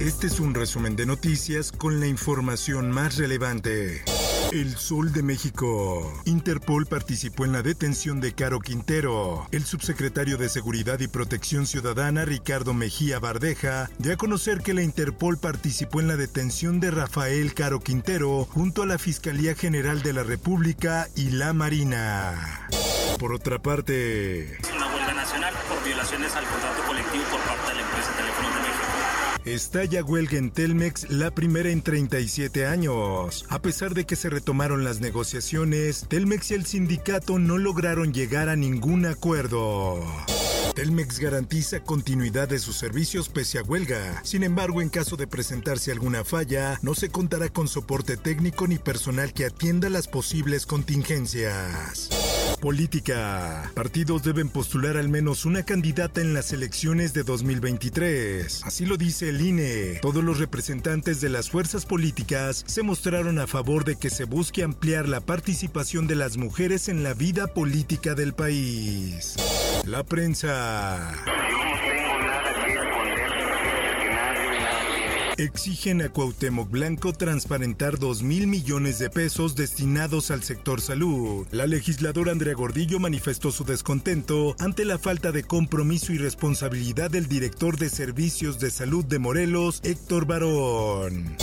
Este es un resumen de noticias con la información más relevante. El Sol de México. Interpol participó en la detención de Caro Quintero. El subsecretario de Seguridad y Protección Ciudadana, Ricardo Mejía Bardeja, dio a conocer que la Interpol participó en la detención de Rafael Caro Quintero junto a la Fiscalía General de la República y la Marina. Por otra parte, una huelga nacional por violaciones al contrato colectivo por parte de la empresa Teléfonos de México. Estalla huelga en Telmex, la primera en 37 años. A pesar de que se retomaron las negociaciones, Telmex y el sindicato no lograron llegar a ningún acuerdo. Telmex garantiza continuidad de sus servicios pese a huelga. Sin embargo, en caso de presentarse alguna falla, no se contará con soporte técnico ni personal que atienda las posibles contingencias. Política. Partidos deben postular al menos una candidata en las elecciones de 2023. Así lo dice el INE. Todos los representantes de las fuerzas políticas se mostraron a favor de que se busque ampliar la participación de las mujeres en la vida política del país. La prensa. Exigen a Cuauhtémoc Blanco transparentar 2 mil millones de pesos destinados al sector salud. La legisladora Andrea Gordillo manifestó su descontento ante la falta de compromiso y responsabilidad del director de Servicios de Salud de Morelos, Héctor Barón.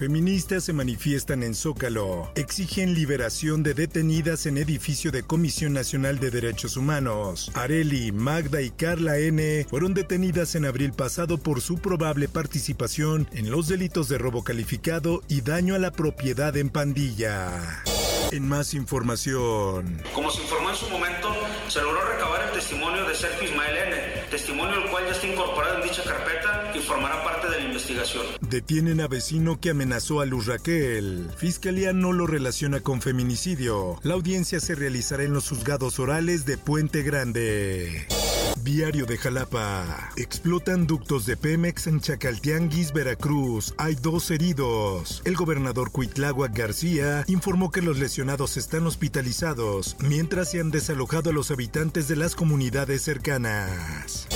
Feministas se manifiestan en Zócalo. Exigen liberación de detenidas en edificio de Comisión Nacional de Derechos Humanos. Areli, Magda y Carla N. fueron detenidas en abril pasado por su probable participación en los delitos de robo calificado y daño a la propiedad en pandilla. En más información. Como se informó en su momento, se logró recabar el testimonio de Sergio Ismael N., testimonio el cual ya está incorporado en dicha carpeta y formará parte de la investigación. Detienen a vecino que amenazó a Luz Raquel. Fiscalía no lo relaciona con feminicidio. La audiencia se realizará en los juzgados orales de Puente Grande. Diario de Jalapa. Explotan ductos de Pemex en Chacaltianguis, Veracruz. Hay dos heridos. El gobernador Cuitláhuac García informó que los lesionados están hospitalizados, mientras se han desalojado a los habitantes de las comunidades cercanas.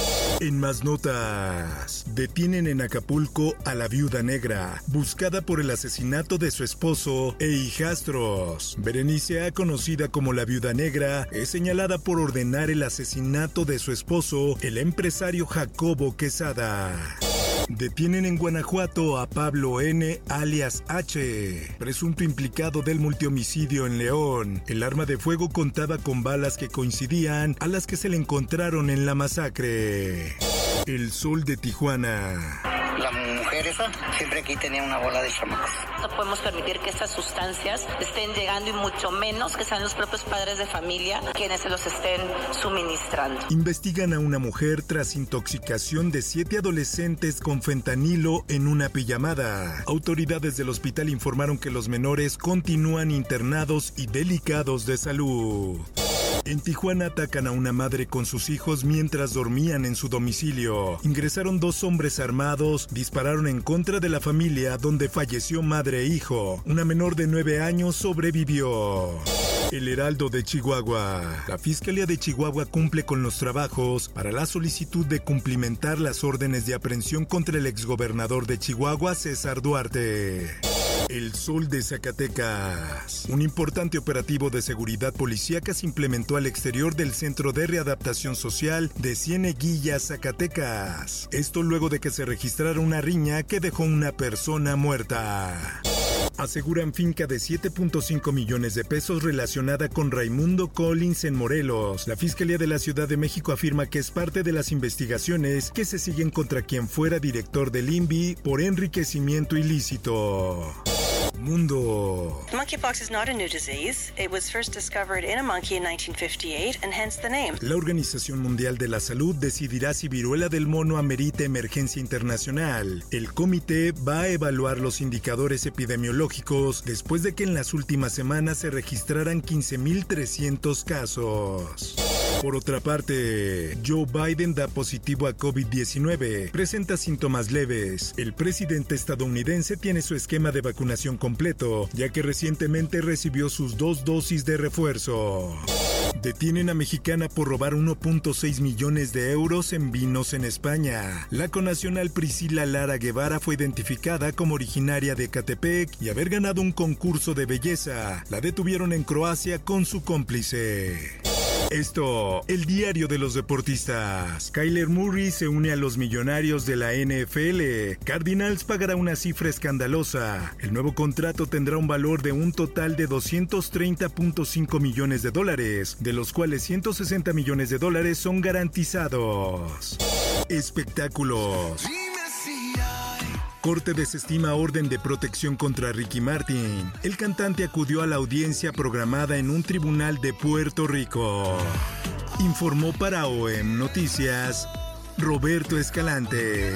En más notas, detienen en Acapulco a la viuda negra, buscada por el asesinato de su esposo e hijastros. Berenice, conocida como la viuda negra, es señalada por ordenar el asesinato de su esposo, el empresario Jacobo Quesada. Detienen en Guanajuato a Pablo N., alias H., presunto implicado del multihomicidio en León. El arma de fuego contaba con balas que coincidían a las que se le encontraron en la masacre. El sol de Tijuana. La mujer esa siempre aquí tenía una bola de chamacos. No podemos permitir que estas sustancias estén llegando y mucho menos que sean los propios padres de familia quienes se los estén suministrando. Investigan a una mujer tras intoxicación de siete adolescentes con fentanilo en una pijamada. Autoridades del hospital informaron que los menores continúan internados y delicados de salud. En Tijuana atacan a una madre con sus hijos mientras dormían en su domicilio. Ingresaron dos hombres armados, dispararon en contra de la familia donde falleció madre e hijo. Una menor de nueve años sobrevivió. El Heraldo de Chihuahua. La Fiscalía de Chihuahua cumple con los trabajos para la solicitud de cumplimentar las órdenes de aprehensión contra el exgobernador de Chihuahua, César Duarte. El Sol de Zacatecas. Un importante operativo de seguridad policíaca se implementó al exterior del Centro de Readaptación Social de Cieneguilla, Zacatecas. Esto luego de que se registrara una riña que dejó una persona muerta. Aseguran finca de 7.5 millones de pesos relacionada con Raimundo Collins en Morelos. La Fiscalía de la Ciudad de México afirma que es parte de las investigaciones que se siguen contra quien fuera director del INVI por enriquecimiento ilícito. Mundo. Monkeypox is not a new disease. It was first discovered in a monkey in 1958 and hence the name. La Organización Mundial de la Salud decidirá si viruela del mono amerita emergencia internacional. El comité va a evaluar los indicadores epidemiológicos después de que en las últimas semanas se registraran 15.300 casos. Por otra parte, Joe Biden da positivo a COVID-19, presenta síntomas leves. El presidente estadounidense tiene su esquema de vacunación completo, ya que recientemente recibió sus dos dosis de refuerzo. Detienen a mexicana por robar 1.6 millones de euros en vinos en España. La conacional Priscila Lara Guevara fue identificada como originaria de Catepec y haber ganado un concurso de belleza. La detuvieron en Croacia con su cómplice. Esto, el diario de los deportistas. Kyler Murray se une a los millonarios de la NFL. Cardinals pagará una cifra escandalosa. El nuevo contrato tendrá un valor de un total de 230.5 millones de dólares, de los cuales 160 millones de dólares son garantizados. Espectáculos. Corte desestima orden de protección contra Ricky Martin. El cantante acudió a la audiencia programada en un tribunal de Puerto Rico. Informó para OEM Noticias Roberto Escalante.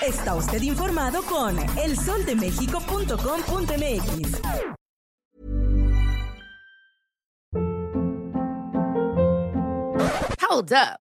Está usted informado con elsoldemexico.com.mx. Hold up.